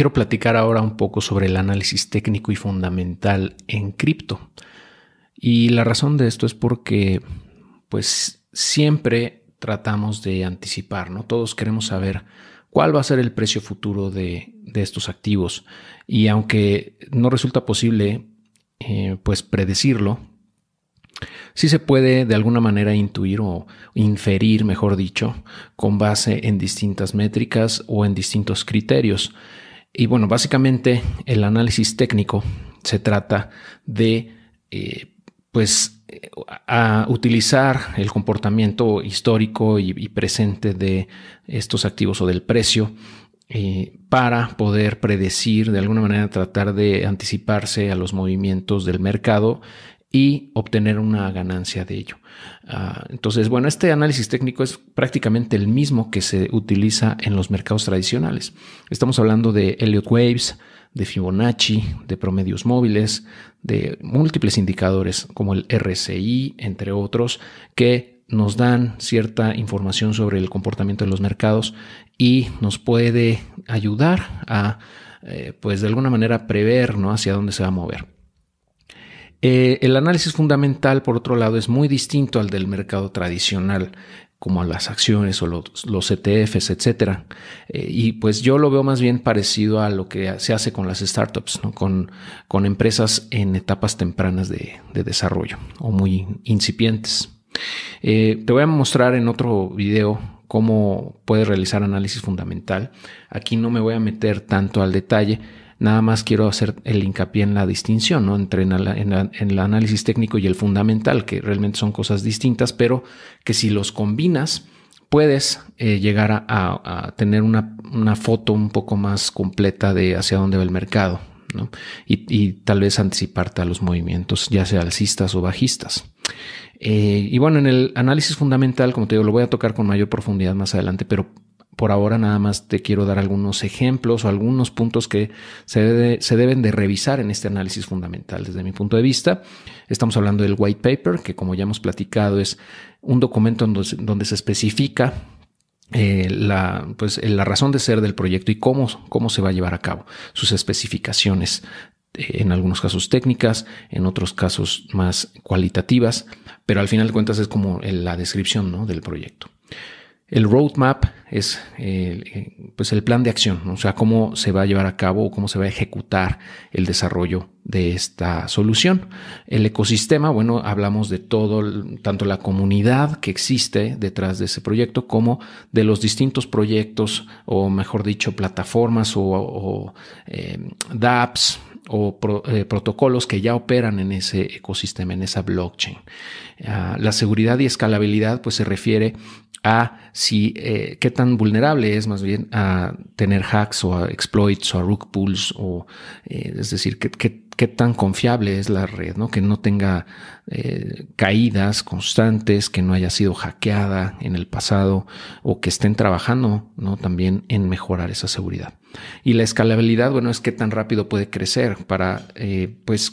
quiero platicar ahora un poco sobre el análisis técnico y fundamental en cripto. Y la razón de esto es porque, pues, siempre tratamos de anticipar, ¿no? Todos queremos saber cuál va a ser el precio futuro de, estos activos. Y aunque no resulta posible, eh, pues, predecirlo, sí se puede de alguna manera intuir o inferir, mejor dicho, con base en distintas métricas o en distintos criterios. Y bueno, básicamente el análisis técnico se trata de, eh, pues, utilizar el comportamiento histórico y, presente de estos activos o del precio eh, para poder predecir, de alguna manera tratar de anticiparse a los movimientos del mercado y obtener una ganancia de ello. Ah, entonces, bueno, este análisis técnico es prácticamente el mismo que se utiliza en los mercados tradicionales. Estamos hablando de Elliott Waves, de Fibonacci, de promedios móviles, de múltiples indicadores como el RSI, entre otros, que nos dan cierta información sobre el comportamiento de los mercados y nos puede ayudar a, eh, pues de alguna manera, prever ¿no? hacia dónde se va a mover. Eh, el análisis fundamental, por otro lado, es muy distinto al del mercado tradicional, como a las acciones o los, ETFs, etc. Eh, y pues yo lo veo más bien parecido a lo que se hace con las startups, con, con empresas en etapas tempranas de, desarrollo o muy incipientes. Eh, te voy a mostrar en otro video cómo puedes realizar análisis fundamental. Aquí no me voy a meter tanto al detalle, Nada más quiero hacer el hincapié en la distinción ¿no? entre en, el análisis técnico y el fundamental, que realmente son cosas distintas, pero que si los combinas, puedes eh, llegar a, tener una, foto un poco más completa de hacia dónde va el mercado y, tal vez anticiparte a los movimientos, ya sea alcistas o bajistas. Eh, y bueno, en el análisis fundamental, como te digo, lo voy a tocar con mayor profundidad más adelante, pero por ahora nada más te quiero dar algunos ejemplos o algunos puntos que se, deben de revisar en este análisis fundamental. Desde mi punto de vista, estamos hablando del white paper, que como ya hemos platicado es un documento donde, se especifica eh, la, pues, la razón de ser del proyecto y cómo, cómo se va a llevar a cabo, sus especificaciones, eh, en algunos casos técnicas, en otros casos más cualitativas, pero al final de cuentas es como la descripción del proyecto. El roadmap es eh, pues el plan de acción, o sea, cómo se va a llevar a cabo o cómo se va a ejecutar el desarrollo de esta solución. El ecosistema, bueno, hablamos de todo, tanto la comunidad que existe detrás de ese proyecto como de los distintos proyectos o mejor dicho, plataformas o, eh, dApps o eh, protocolos que ya operan en ese ecosistema, en esa blockchain. Ah, la seguridad y escalabilidad pues se refiere a si eh, qué tan vulnerable es más bien a tener hacks o a exploits o a rug pulls o eh, es decir qué, qué, tan confiable es la red no que no tenga eh, caídas constantes que no haya sido hackeada en el pasado o que estén trabajando no también en mejorar esa seguridad y la escalabilidad bueno es qué tan rápido puede crecer para pues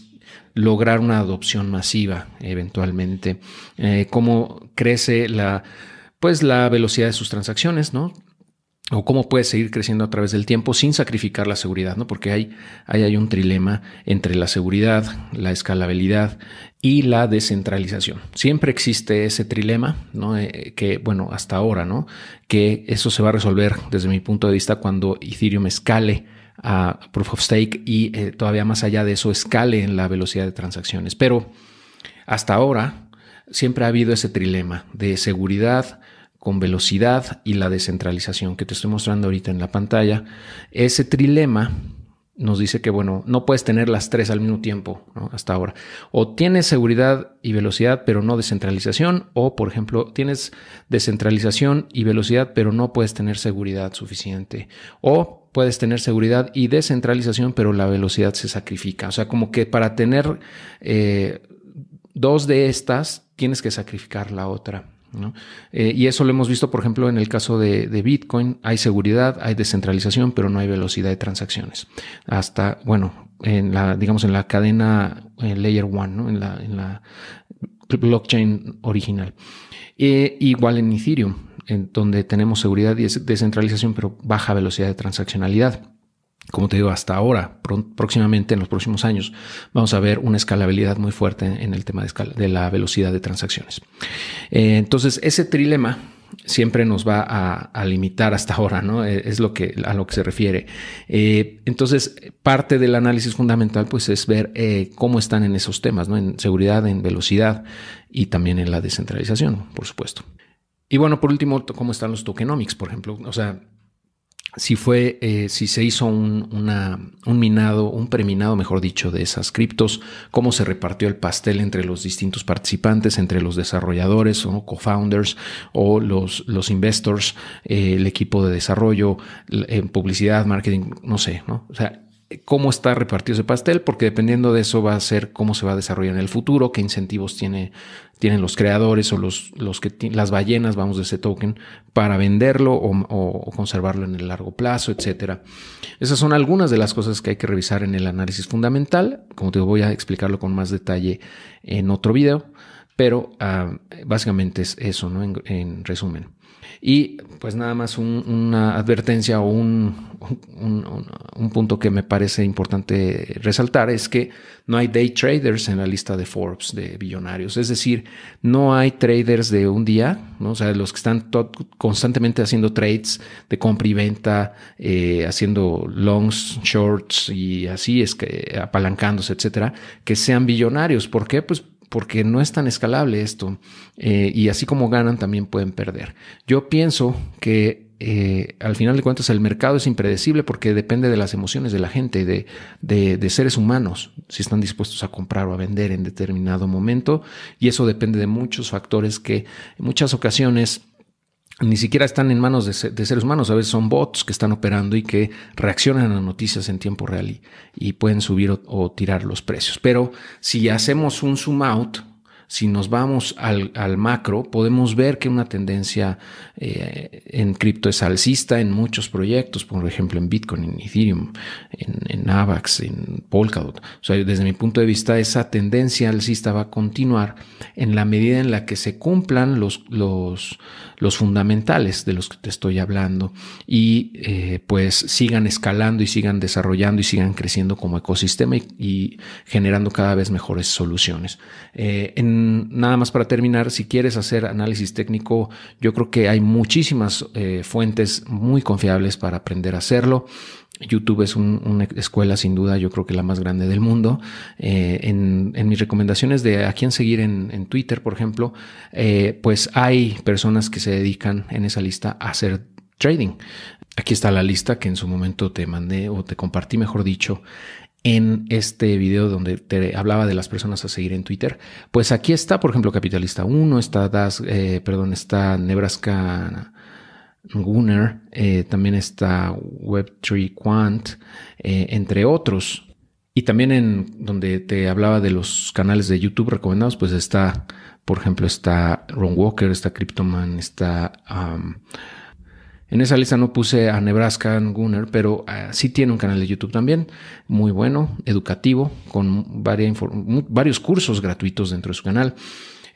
lograr una adopción masiva eventualmente cómo crece la pues la velocidad de sus transacciones, ¿no? O cómo puede seguir creciendo a través del tiempo sin sacrificar la seguridad, ¿no? Porque hay, hay un trilema entre la seguridad, la escalabilidad y la descentralización. Siempre existe ese trilema, ¿no? Eh, que, bueno, hasta ahora, ¿no? Que eso se va a resolver desde mi punto de vista cuando Ethereum escale a Proof of Stake y eh, todavía más allá de eso escale en la velocidad de transacciones. Pero hasta ahora, siempre ha habido ese trilema de seguridad con velocidad y la descentralización que te estoy mostrando ahorita en la pantalla. Ese trilema nos dice que, bueno, no puedes tener las tres al mismo tiempo hasta ahora. O tienes seguridad y velocidad, pero no descentralización. O, por ejemplo, tienes descentralización y velocidad, pero no puedes tener seguridad suficiente. O puedes tener seguridad y descentralización, pero la velocidad se sacrifica. O sea, como que para tener eh, dos de estas tienes que sacrificar la otra. Eh, y eso lo hemos visto, por ejemplo, en el caso de, Bitcoin. Hay seguridad, hay descentralización, pero no hay velocidad de transacciones. Hasta, bueno, en la, digamos, en la cadena Layer One, en, la, en la blockchain original. E, igual en Ethereum, en donde tenemos seguridad y descentralización, pero baja velocidad de transaccionalidad. Como te digo, hasta ahora, próximamente, en los próximos años, vamos a ver una escalabilidad muy fuerte en el tema de, la velocidad de transacciones. Eh, entonces, ese trilema siempre nos va a, limitar hasta ahora, ¿no? Eh, es lo que, a lo que se refiere. Eh, entonces, parte del análisis fundamental, pues, es ver cómo están en esos temas, ¿no? En seguridad, en velocidad y también en la descentralización, por supuesto. Y bueno, por último, cómo están los tokenomics, por ejemplo. O sea, si fue, eh, si se hizo un, un, minado, un preminado, mejor dicho, de esas criptos, cómo se repartió el pastel entre los distintos participantes, entre los desarrolladores o co-founders o los, los investors, eh, el equipo de desarrollo, en publicidad, marketing, no sé, ¿no? O sea, cómo está repartido ese pastel, porque dependiendo de eso va a ser cómo se va a desarrollar en el futuro, qué incentivos tiene, tienen los creadores o los, los que las ballenas, vamos, de ese token para venderlo o, conservarlo en el largo plazo, etcétera. Esas son algunas de las cosas que hay que revisar en el análisis fundamental. Como te voy a explicarlo con más detalle en otro video, pero ah, básicamente es eso, ¿no? en resumen. Y pues nada más una advertencia o un, un, punto que me parece importante resaltar es que no hay day traders en la lista de Forbes de billonarios. Es decir, no hay traders de un día, ¿no? o sea, los que están constantemente haciendo trades de compra y venta, eh, haciendo longs, shorts y así es que apalancándose, etcétera, que sean billonarios. ¿Por qué? Pues porque no es tan escalable esto eh, y así como ganan también pueden perder. Yo pienso que eh, al final de cuentas el mercado es impredecible porque depende de las emociones de la gente, de, de, de, seres humanos, si están dispuestos a comprar o a vender en determinado momento y eso depende de muchos factores que en muchas ocasiones ni siquiera están en manos de, seres humanos, a veces son bots que están operando y que reaccionan a noticias en tiempo real y, pueden subir o, tirar los precios. Pero si hacemos un zoom out, si nos vamos al, macro, podemos ver que una tendencia eh, en cripto es alcista en muchos proyectos, por ejemplo en Bitcoin, en Ethereum, en, AVAX, en Polkadot. O sea, desde mi punto de vista, esa tendencia alcista va a continuar en la medida en la que se cumplan los, los fundamentales de los que te estoy hablando y eh, pues sigan escalando y sigan desarrollando y sigan creciendo como ecosistema y, generando cada vez mejores soluciones. Eh, en nada más para terminar, si quieres hacer análisis técnico, yo creo que hay muchísimas eh, fuentes muy confiables para aprender a hacerlo. YouTube es una escuela sin duda, yo creo que la más grande del mundo. Eh, en, mis recomendaciones de a quién seguir en, Twitter, por ejemplo, eh, pues hay personas que se dedican en esa lista a hacer trading. Aquí está la lista que en su momento te mandé o te compartí, mejor dicho, en este video donde te hablaba de las personas a seguir en Twitter. Pues aquí está, por ejemplo, Capitalista 1, está Das, eh, perdón, está Nebraska Gunner, eh, también está Web3 Quant, eh, entre otros. Y también en donde te hablaba de los canales de YouTube recomendados, pues está, por ejemplo, está Ron Walker, está Cryptoman, está en esa lista no puse a Nebraska Gunner, pero ah, sí tiene un canal de YouTube también, muy bueno, educativo, con varios cursos gratuitos dentro de su canal.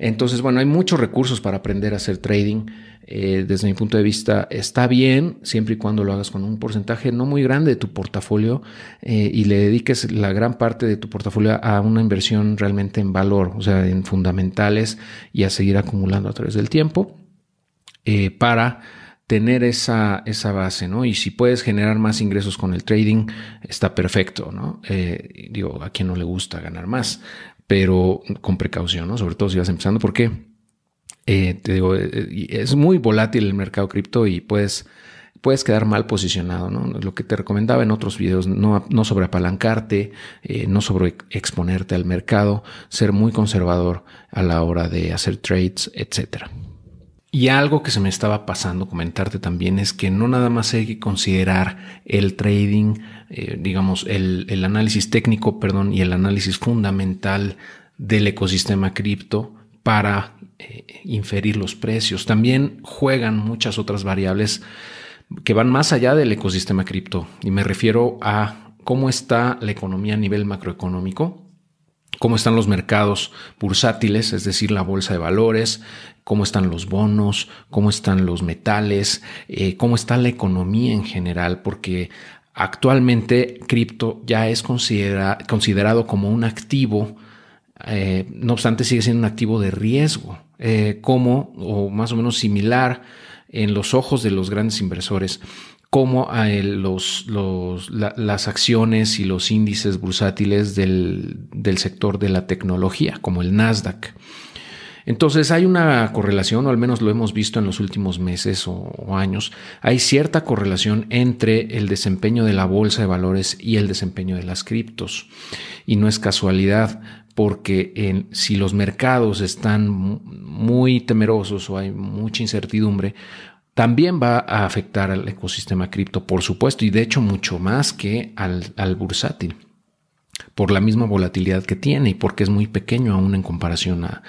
Entonces, bueno, hay muchos recursos para aprender a hacer trading. Eh, desde mi punto de vista, está bien siempre y cuando lo hagas con un porcentaje no muy grande de tu portafolio eh, y le dediques la gran parte de tu portafolio a una inversión realmente en valor, o sea, en fundamentales y a seguir acumulando a través del tiempo eh, para tener esa, esa base, ¿no? Y si puedes generar más ingresos con el trading, está perfecto, ¿no? Digo, a quien no le gusta ganar más, pero con precaución, ¿no? Sobre todo si vas empezando, porque eh, te digo, eh, es muy volátil el mercado cripto y puedes, puedes quedar mal posicionado, ¿no? Lo que te recomendaba en otros videos, no, no sobre apalancarte, no sobre exponerte al mercado, ser muy conservador a la hora de hacer trades, etcétera. Y algo que se me estaba pasando comentarte también es que no nada más hay que considerar el trading, eh, digamos, el, análisis técnico, perdón, y el análisis fundamental del ecosistema cripto para eh, inferir los precios. También juegan muchas otras variables que van más allá del ecosistema cripto. Y me refiero a cómo está la economía a nivel macroeconómico, cómo están los mercados bursátiles, es decir, la bolsa de valores, cómo están los bonos, cómo están los metales, eh, cómo está la economía en general, porque Actualmente, cripto ya es considerado como un activo, eh, no obstante sigue siendo un activo de riesgo, eh, como o más o menos similar en los ojos de los grandes inversores como a los, las acciones y los índices bursátiles del, del sector de la tecnología, como el Nasdaq. Entonces hay una correlación, o al menos lo hemos visto en los últimos meses o, años, hay cierta correlación entre el desempeño de la bolsa de valores y el desempeño de las criptos. Y no es casualidad porque si los mercados están muy temerosos o hay mucha incertidumbre, también va a afectar al ecosistema cripto, por supuesto, y de hecho mucho más que al, al bursátil por la misma volatilidad que tiene y porque es muy pequeño aún en comparación a,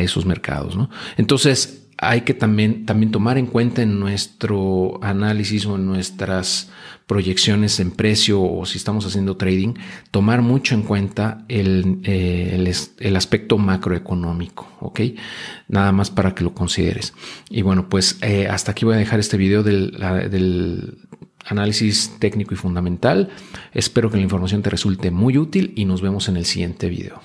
esos mercados. Entonces hay que también, también tomar en cuenta en nuestro análisis o en nuestras proyecciones en precio o si estamos haciendo trading, tomar mucho en cuenta el, eh, el, aspecto macroeconómico, ¿ok? Nada más para que lo consideres. Y bueno, pues eh, hasta aquí voy a dejar este video del, del análisis técnico y fundamental. Espero que la información te resulte muy útil y nos vemos en el siguiente video.